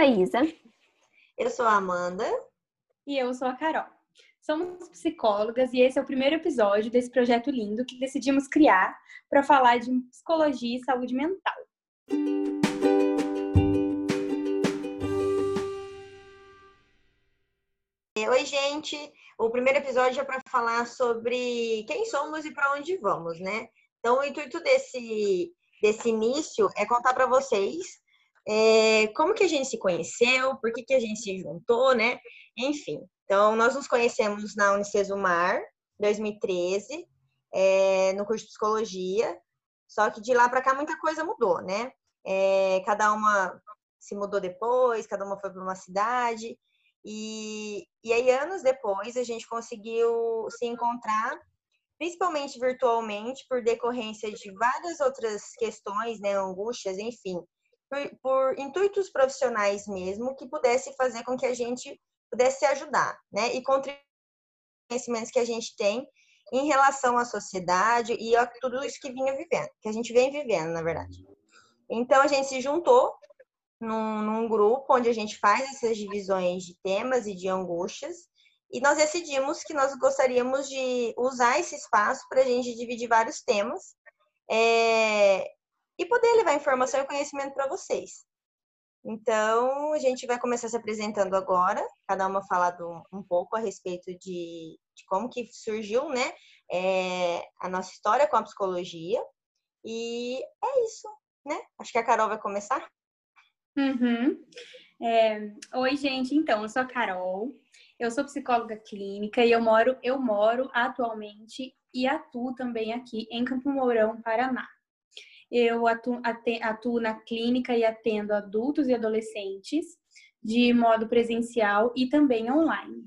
a Isa. Eu sou a Amanda. E eu sou a Carol. Somos psicólogas e esse é o primeiro episódio desse projeto lindo que decidimos criar para falar de psicologia e saúde mental. Oi, gente. O primeiro episódio é para falar sobre quem somos e para onde vamos, né? Então, o intuito desse, desse início é contar para vocês é, como que a gente se conheceu, por que, que a gente se juntou, né? Enfim, então nós nos conhecemos na Unicesumar, 2013, é, no curso de psicologia, só que de lá para cá muita coisa mudou, né? É, cada uma se mudou depois, cada uma foi para uma cidade, e, e aí anos depois a gente conseguiu se encontrar principalmente virtualmente, por decorrência de várias outras questões, né, angústias, enfim, por, por, intuitos profissionais mesmo, que pudesse fazer com que a gente pudesse ajudar, né, e contribuir com conhecimentos que a gente tem em relação à sociedade e a tudo isso que vinha vivendo, que a gente vem vivendo, na verdade. Então, a gente se juntou num, num grupo onde a gente faz essas divisões de temas e de angústias, e nós decidimos que nós gostaríamos de usar esse espaço para a gente dividir vários temas é, e poder levar informação e conhecimento para vocês. Então, a gente vai começar se apresentando agora, cada uma falando um pouco a respeito de, de como que surgiu, né, é, a nossa história com a psicologia. E é isso, né? Acho que a Carol vai começar. Uhum. É, Oi, gente. Então, eu sou a Carol. Eu sou psicóloga clínica e eu moro, eu moro atualmente e atuo também aqui em Campo Mourão, Paraná. Eu atuo, atuo na clínica e atendo adultos e adolescentes de modo presencial e também online.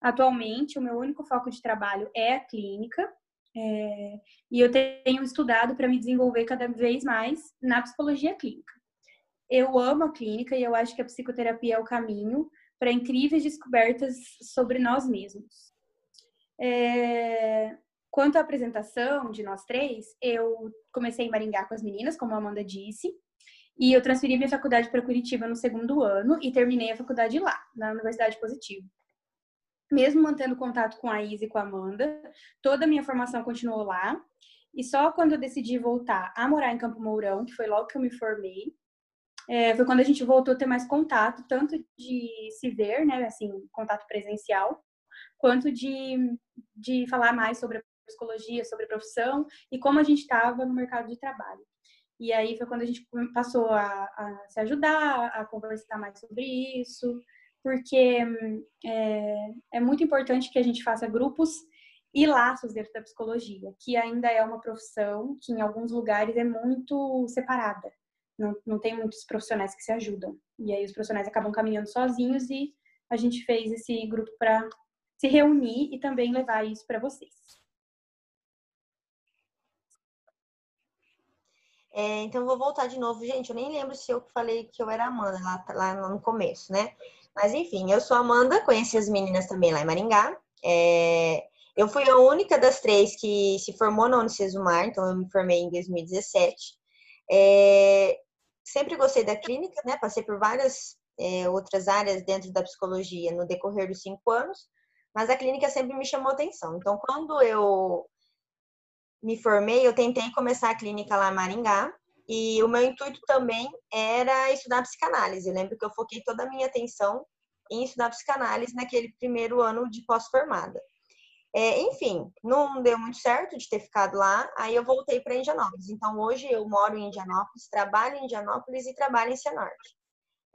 Atualmente, o meu único foco de trabalho é a clínica é, e eu tenho estudado para me desenvolver cada vez mais na psicologia clínica. Eu amo a clínica e eu acho que a psicoterapia é o caminho para incríveis descobertas sobre nós mesmos. É... Quanto à apresentação de nós três, eu comecei em Maringá com as meninas, como a Amanda disse, e eu transferi minha faculdade para Curitiba no segundo ano e terminei a faculdade lá, na Universidade Positivo. Mesmo mantendo contato com a Isa e com a Amanda, toda a minha formação continuou lá. E só quando eu decidi voltar a morar em Campo Mourão, que foi logo que eu me formei, é, foi quando a gente voltou a ter mais contato, tanto de se ver, né, assim, contato presencial, quanto de, de falar mais sobre a psicologia, sobre a profissão e como a gente estava no mercado de trabalho. E aí foi quando a gente passou a, a se ajudar, a conversar mais sobre isso, porque é, é muito importante que a gente faça grupos e laços dentro da psicologia, que ainda é uma profissão que em alguns lugares é muito separada não, não tem muitos profissionais que se ajudam. E aí os profissionais acabam caminhando sozinhos e a gente fez esse grupo para se reunir e também levar isso para vocês. É, então, vou voltar de novo. Gente, eu nem lembro se eu falei que eu era Amanda lá, lá no começo, né? Mas, enfim, eu sou Amanda, conheci as meninas também lá em Maringá. É, eu fui a única das três que se formou na Unicesumar, então eu me formei em 2017. É, sempre gostei da clínica, né? Passei por várias é, outras áreas dentro da psicologia no decorrer dos cinco anos, mas a clínica sempre me chamou atenção. Então, quando eu me formei, eu tentei começar a clínica lá em Maringá, e o meu intuito também era estudar psicanálise. Eu lembro que eu foquei toda a minha atenção em estudar psicanálise naquele primeiro ano de pós-formada. É, enfim, não deu muito certo de ter ficado lá, aí eu voltei para Indianópolis. Então, hoje eu moro em Indianópolis, trabalho em Indianópolis e trabalho em Cianorte.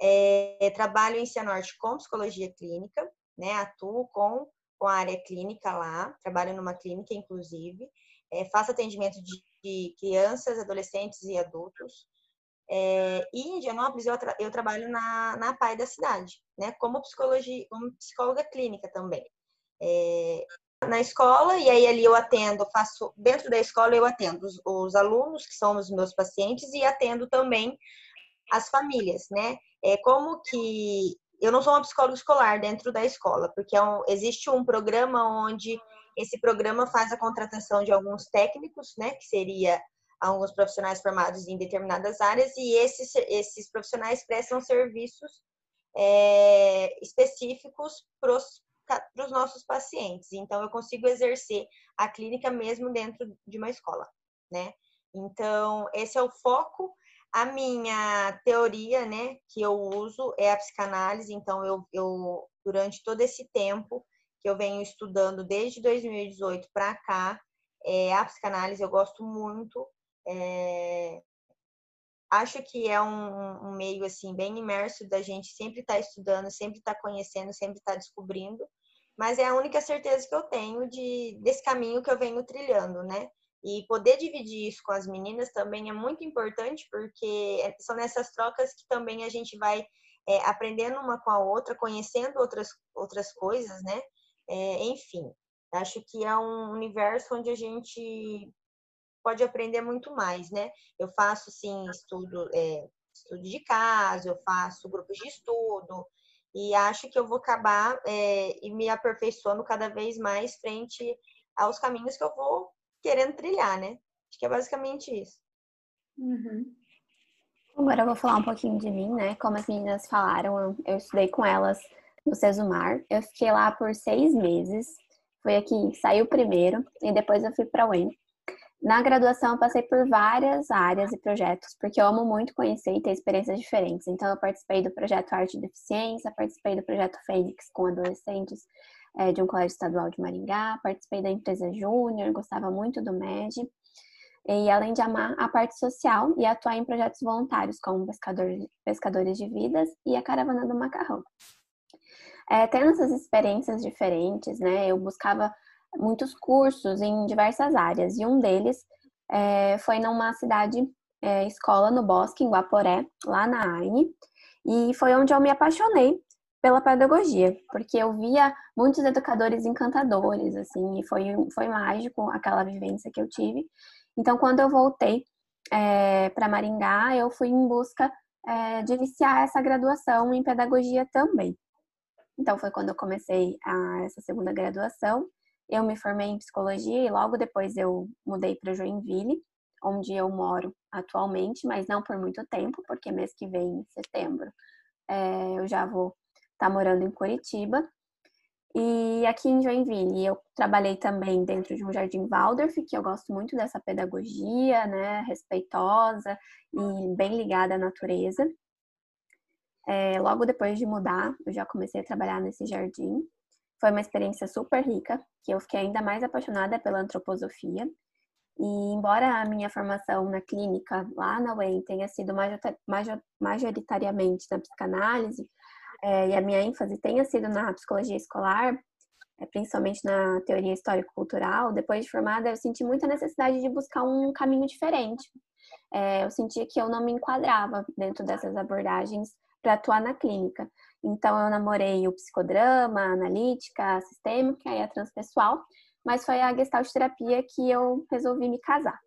É, trabalho em Cianorte com psicologia clínica, né? Atuo com, com a área clínica lá, trabalho numa clínica, inclusive. É, faço atendimento de, de, crianças, adolescentes e adultos. É, e em Indianópolis eu, tra eu trabalho na, na PAI da cidade, né? Como, psicologia, como psicóloga clínica também. É, na escola e aí ali eu atendo, faço dentro da escola eu atendo os, os, alunos que são os meus pacientes e atendo também as famílias, né? É como que eu não sou uma psicóloga escolar dentro da escola, porque é um, existe um programa onde esse programa faz a contratação de alguns técnicos, né? Que seria alguns profissionais formados em determinadas áreas e esses, esses profissionais prestam serviços é, específicos para os nossos pacientes. Então, eu consigo exercer a clínica mesmo dentro de uma escola, né? Então, esse é o foco. A minha teoria, né, que eu uso é a psicanálise. Então, eu, eu durante todo esse tempo que eu venho estudando desde 2018 para cá, é, a psicanálise eu gosto muito. É, acho que é um, um, meio assim bem imerso da gente sempre estar tá estudando, sempre estar tá conhecendo, sempre estar tá descobrindo. Mas é a única certeza que eu tenho de desse caminho que eu venho trilhando, né? E poder dividir isso com as meninas também é muito importante, porque são nessas trocas que também a gente vai é, aprendendo uma com a outra, conhecendo outras, outras coisas, né? É, enfim, acho que é um universo onde a gente pode aprender muito mais, né? Eu faço, sim, estudo, é, estudo de caso, eu faço grupos de estudo, e acho que eu vou acabar é, e me aperfeiçoando cada vez mais frente aos caminhos que eu vou querendo trilhar, né? Acho que é basicamente isso. Uhum. Agora eu vou falar um pouquinho de mim, né? Como as meninas falaram, eu estudei com elas no Cesumar. Eu fiquei lá por seis meses. Foi aqui, saiu primeiro e depois eu fui para a UEM. Na graduação, eu passei por várias áreas e projetos, porque eu amo muito conhecer e ter experiências diferentes. Então, eu participei do projeto Arte e Deficiência, participei do projeto Fênix com adolescentes é, de um colégio estadual de Maringá, participei da empresa Júnior, gostava muito do MED. E além de amar a parte social e atuar em projetos voluntários, como pescadores, pescadores de vidas e a Caravana do Macarrão. É, tendo essas experiências diferentes, né, eu buscava muitos cursos em diversas áreas, e um deles é, foi numa cidade é, escola no Bosque, em Guaporé, lá na AINE, e foi onde eu me apaixonei pela pedagogia, porque eu via muitos educadores encantadores, assim, e foi, foi mágico aquela vivência que eu tive. Então, quando eu voltei é, para Maringá, eu fui em busca é, de iniciar essa graduação em pedagogia também. Então, foi quando eu comecei a, essa segunda graduação. Eu me formei em psicologia e logo depois eu mudei para Joinville, onde eu moro atualmente, mas não por muito tempo, porque mês que vem, em setembro, é, eu já vou está morando em Curitiba. E aqui em Joinville, eu trabalhei também dentro de um jardim Waldorf, que eu gosto muito dessa pedagogia, né, respeitosa e bem ligada à natureza. É, logo depois de mudar, eu já comecei a trabalhar nesse jardim. Foi uma experiência super rica, que eu fiquei ainda mais apaixonada pela antroposofia. E embora a minha formação na clínica lá na UEM tenha sido majoritariamente na psicanálise, é, e a minha ênfase tenha sido na psicologia escolar, é, principalmente na teoria histórico-cultural, depois de formada, eu senti muita necessidade de buscar um caminho diferente. É, eu sentia que eu não me enquadrava dentro dessas abordagens para atuar na clínica. Então, eu namorei o psicodrama, a analítica, a sistêmica e a transpessoal, mas foi a gestalt terapia que eu resolvi me casar.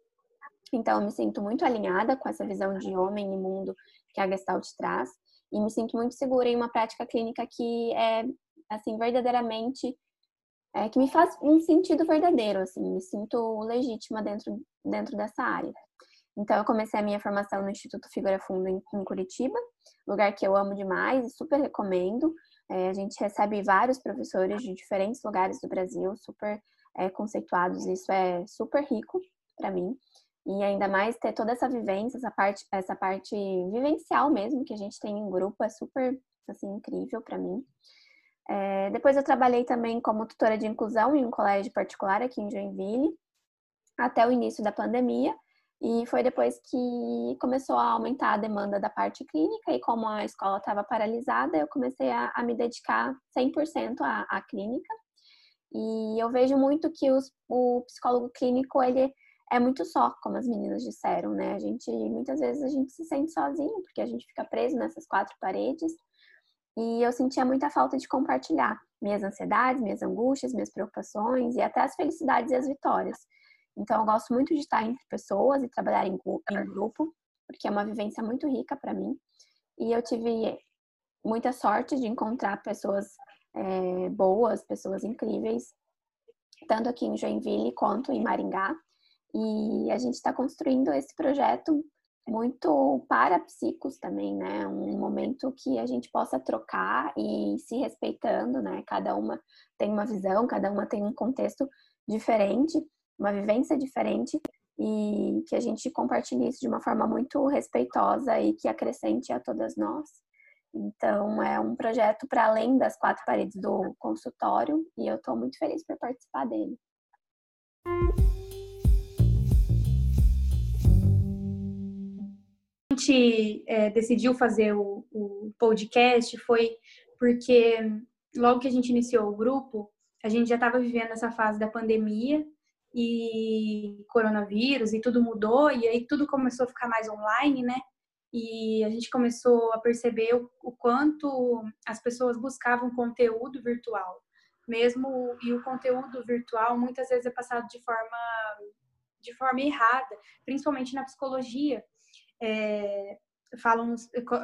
Então, eu me sinto muito alinhada com essa visão de homem e mundo que a gestalt traz e me sinto muito segura em uma prática clínica que é assim verdadeiramente é, que me faz um sentido verdadeiro, assim, me sinto legítima dentro dentro dessa área. Então eu comecei a minha formação no Instituto Figura Fundo em, em Curitiba, lugar que eu amo demais e super recomendo. É, a gente recebe vários professores de diferentes lugares do Brasil, super é, conceituados, isso é super rico para mim. E ainda mais ter toda essa vivência, essa parte, essa parte vivencial mesmo que a gente tem em grupo é super assim incrível para mim. É, depois eu trabalhei também como tutora de inclusão em um colégio particular aqui em Joinville até o início da pandemia. E foi depois que começou a aumentar a demanda da parte clínica e como a escola estava paralisada, eu comecei a, a me dedicar 100% à, à clínica. E eu vejo muito que os, o psicólogo clínico, ele é muito só, como as meninas disseram, né? A gente, muitas vezes, a gente se sente sozinho, porque a gente fica preso nessas quatro paredes. E eu sentia muita falta de compartilhar minhas ansiedades, minhas angústias, minhas preocupações e até as felicidades e as vitórias. Então, eu gosto muito de estar entre pessoas e trabalhar em, grupo, porque é uma vivência muito rica para mim. E eu tive muita sorte de encontrar pessoas é, boas, pessoas incríveis, tanto aqui em Joinville quanto em Maringá. E a gente está construindo esse projeto muito para psicos também, né? Um momento que a gente possa trocar e se respeitando, né? Cada uma tem uma visão, cada uma tem um contexto diferente, uma vivência diferente e que a gente compartilhe isso de uma forma muito respeitosa e que acrescente a todas nós. Então, é um projeto para além das quatro paredes do consultório e eu estou muito feliz por participar dele. A gente é, decidiu fazer o, o podcast foi porque logo que a gente iniciou o grupo, a gente já estava vivendo essa fase da pandemia e coronavírus e tudo mudou e aí tudo começou a ficar mais online, né? E a gente começou a perceber o, o quanto as pessoas buscavam conteúdo virtual, mesmo e o conteúdo virtual muitas vezes é passado de forma de forma errada, principalmente na psicologia. É, falam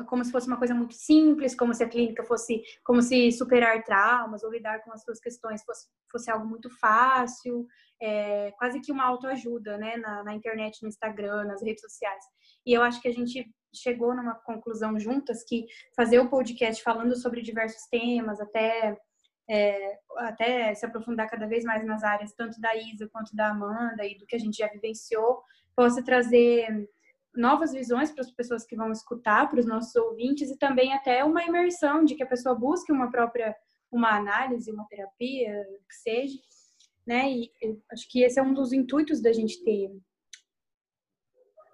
como se fosse uma coisa muito simples, como se a clínica fosse, como se superar traumas ou lidar com as suas questões fosse, fosse algo muito fácil, é, quase que uma autoajuda, né, na, na, internet, no Instagram, nas redes sociais. E eu acho que a gente chegou numa conclusão juntas que fazer o podcast falando sobre diversos temas, até é, até se aprofundar cada vez mais nas áreas tanto da Isa quanto da Amanda e do que a gente já vivenciou, possa trazer novas visões para as pessoas que vão escutar, para os nossos ouvintes e também até uma imersão de que a pessoa busque uma própria uma análise, uma terapia, que seja, né? E acho que esse é um dos intuitos da gente ter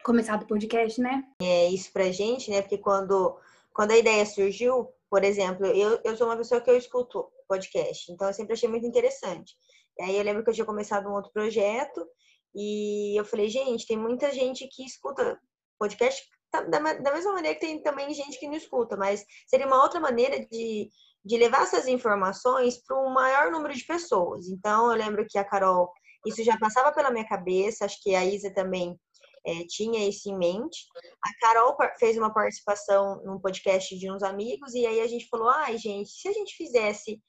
começado o podcast, né? É isso pra gente, né? Porque quando quando a ideia surgiu, por exemplo, eu, eu sou uma pessoa que eu escuto podcast, então eu sempre achei muito interessante. E aí eu lembro que eu tinha começado um outro projeto e eu falei, gente, tem muita gente que escuta podcast da, da mesma maneira que tem também gente que não escuta, mas seria uma outra maneira de, de levar essas informações para um maior número de pessoas. Então, eu lembro que a Carol, isso já passava pela minha cabeça, acho que a Isa também é, tinha isso em mente. A Carol fez uma participação num podcast de uns amigos, e aí a gente falou: ai, gente, se a gente fizesse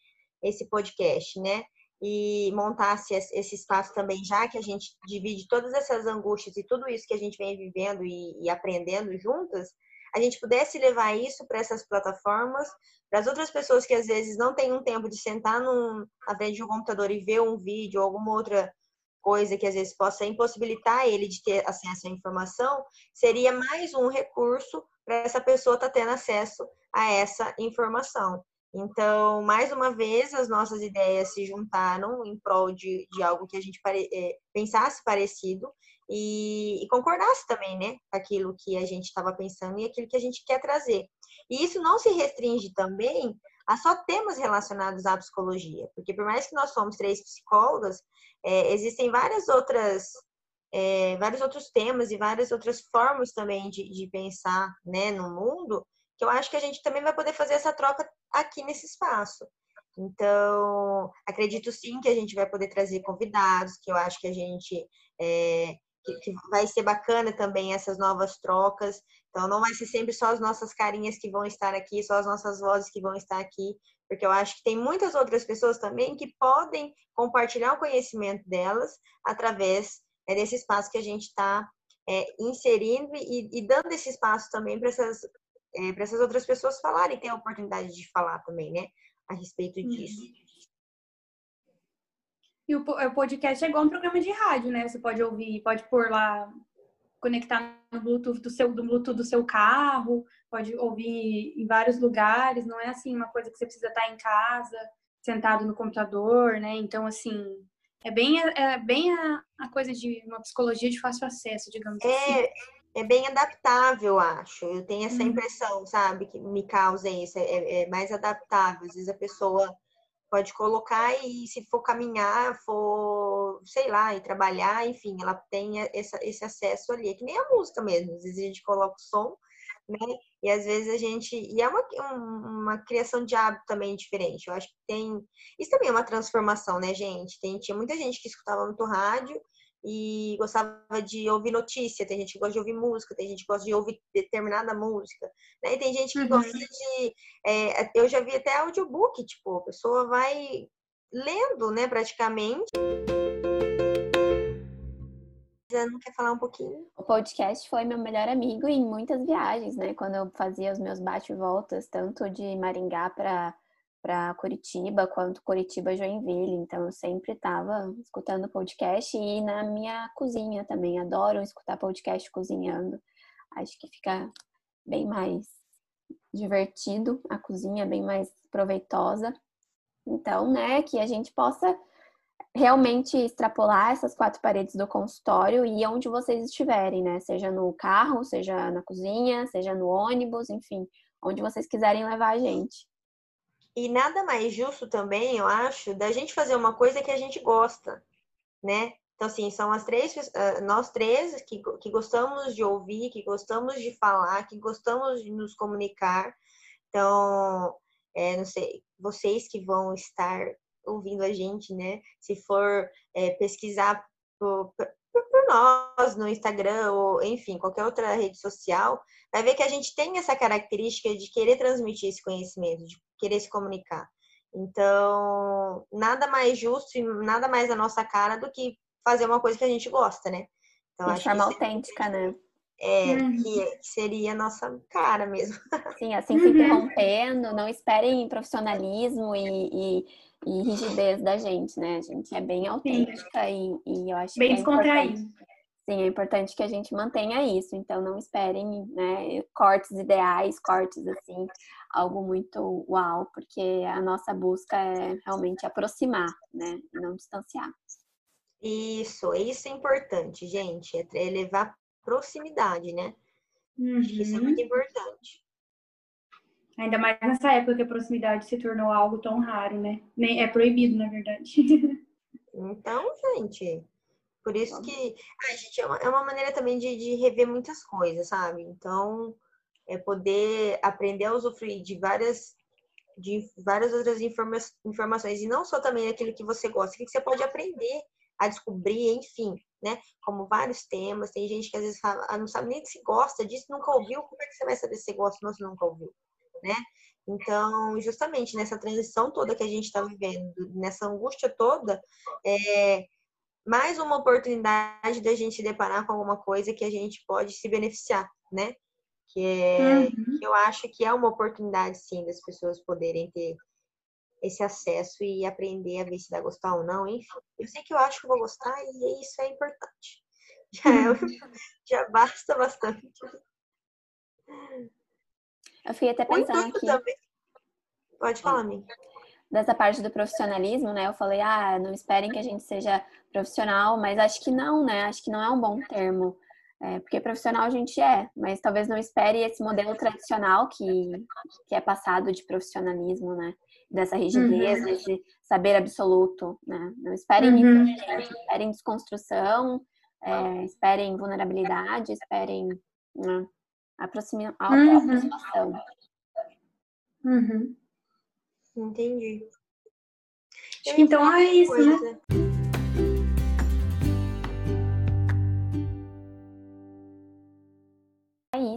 esse podcast, né? E montasse esse espaço também, já que a gente divide todas essas angústias e tudo isso que a gente vem vivendo e, e aprendendo juntas, a gente pudesse levar isso para essas plataformas, para as outras pessoas que às vezes não têm um tempo de sentar num, na frente de um computador e ver um vídeo ou alguma outra coisa que às vezes possa impossibilitar ele de ter acesso à informação, seria mais um recurso para essa pessoa estar tá tendo acesso a essa informação. Então, mais uma vez, as nossas ideias se juntaram em prol de, de algo que a gente pare, é, pensasse parecido e, e, concordasse também, né, aquilo que a gente estava pensando e aquilo que a gente quer trazer. E isso não se restringe também a só temas relacionados à psicologia, porque por mais que nós somos três psicólogas, é, existem várias outras é, vários outros temas e várias outras formas também de, de pensar né, no mundo que eu acho que a gente também vai poder fazer essa troca aqui nesse espaço. Então, acredito sim que a gente vai poder trazer convidados, que eu acho que a gente é, que, que, vai ser bacana também essas novas trocas. Então, não vai ser sempre só as nossas carinhas que vão estar aqui, só as nossas vozes que vão estar aqui, porque eu acho que tem muitas outras pessoas também que podem compartilhar o conhecimento delas através é, desse espaço que a gente está é, inserindo e, e, dando esse espaço também para essas é, para essas outras pessoas falarem, ter a oportunidade de falar também, né, a respeito uhum. disso. E o podcast é igual um programa de rádio, né? Você pode ouvir, pode pôr lá, conectar no Bluetooth do seu, do Bluetooth do seu carro, pode ouvir em vários lugares, não é assim uma coisa que você precisa estar em casa, sentado no computador, né? Então, assim, é bem, é bem a, a coisa de uma psicologia de fácil acesso, digamos é, assim é bem adaptável, acho. Eu tenho essa uhum. impressão, sabe, que me causa isso. É, é, mais adaptável. Às vezes a pessoa pode colocar e se for caminhar, for, sei lá, e trabalhar, enfim, ela tem essa, esse acesso ali. É que nem a música mesmo. Às vezes a gente coloca o som, né? E às vezes a gente. E é uma, uma criação de hábito também diferente. Eu acho que tem. Isso também é uma transformação, né, gente? Tem, tinha muita gente que escutava muito rádio e gostava de ouvir notícia, tem gente que gosta de ouvir música, tem gente que gosta de ouvir determinada música, né? E tem gente que uhum. gosta de. É, eu já vi até audiobook, tipo, a pessoa vai lendo, né, praticamente. Isa, não quer falar um pouquinho? O podcast foi meu melhor amigo em muitas viagens, né? Quando eu fazia os meus bate-voltas, tanto de Maringá para para Curitiba, quanto Curitiba Joinville. Então eu sempre estava escutando podcast e na minha cozinha também. Adoro escutar podcast cozinhando. Acho que fica bem mais divertido a cozinha, bem mais proveitosa. Então, né, que a gente possa realmente extrapolar essas quatro paredes do consultório e onde vocês estiverem, né? Seja no carro, seja na cozinha, seja no ônibus, enfim, onde vocês quiserem levar a gente. E nada mais justo também, eu acho, da gente fazer uma coisa que a gente gosta, né? Então, assim, são as três, ah, nós três que, que gostamos de ouvir, que gostamos de falar, que gostamos de nos comunicar. Então, é, não sei, vocês que vão estar ouvindo a gente, né? Se for é, pesquisar por, por, por, nós no Instagram ou, enfim, qualquer outra rede social, vai ver que a gente tem essa característica de querer transmitir esse conhecimento, de querer se comunicar. Então, nada mais justo e nada mais a nossa cara do que fazer uma coisa que a gente gosta, né? Então, de forma autêntica, né? É, uhum. que seria a nossa cara mesmo. Sim, assim se interrompendo, não esperem profissionalismo e, e, e, rigidez da gente, né? A gente é bem autêntica e, e, eu acho bem que é descontraído. Sim, é importante que a gente mantenha isso. Então, não esperem né, cortes ideais, cortes assim, algo muito uau, porque a nossa busca é realmente aproximar, né, e não distanciar. Isso, isso é importante, gente, é elevar proximidade, né? Uhum. Isso é muito uhum. importante. Ainda mais nessa época que a proximidade se tornou algo tão raro, né? Nem é proibido, na verdade. então, gente, por isso que a gente é uma, é uma maneira também de, de rever muitas coisas, sabe? Então, é poder aprender a usufruir de várias de várias outras informa informações e não só também aquilo que você gosta, que você pode aprender a descobrir, enfim, né? Como vários temas. Tem gente que às vezes fala, ah, não sabe nem se gosta disso, nunca ouviu. Como é que você vai saber se gosta ou se nunca ouviu, né? Então, justamente nessa transição toda que a gente está vivendo, nessa angústia toda, é mais uma oportunidade da gente se deparar com alguma coisa que a gente pode se beneficiar, né? Que é, uhum. eu acho que é uma oportunidade, sim, das pessoas poderem ter esse acesso e aprender a ver se vai gostar ou não, enfim. Eu sei que eu acho que vou gostar e isso é importante. Já, é, já basta bastante. Eu fiquei até pensando aqui. Também... Pode falar, amiga. Dessa parte do profissionalismo, né? Eu falei, ah, não esperem que a gente seja profissional, mas acho que não, né? Acho que não é um bom termo. É, porque profissional a gente é, mas talvez não espere esse modelo tradicional que, que é passado de profissionalismo, né? Dessa rigidez, uhum. desse saber absoluto, né? Não esperem uhum. isso, esperem desconstrução, é, esperem vulnerabilidade, esperem né? Aproxima, uhum. aproximação. Uhum. Entendi. Então é isso, coisa. né?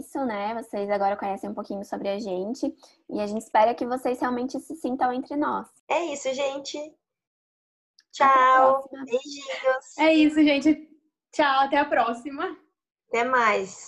Isso, né? Vocês agora conhecem um pouquinho sobre a gente e a gente espera que vocês realmente se sintam entre nós. É isso, gente. Tchau. Beijinhos. É isso, gente. Tchau, até a próxima. Até mais.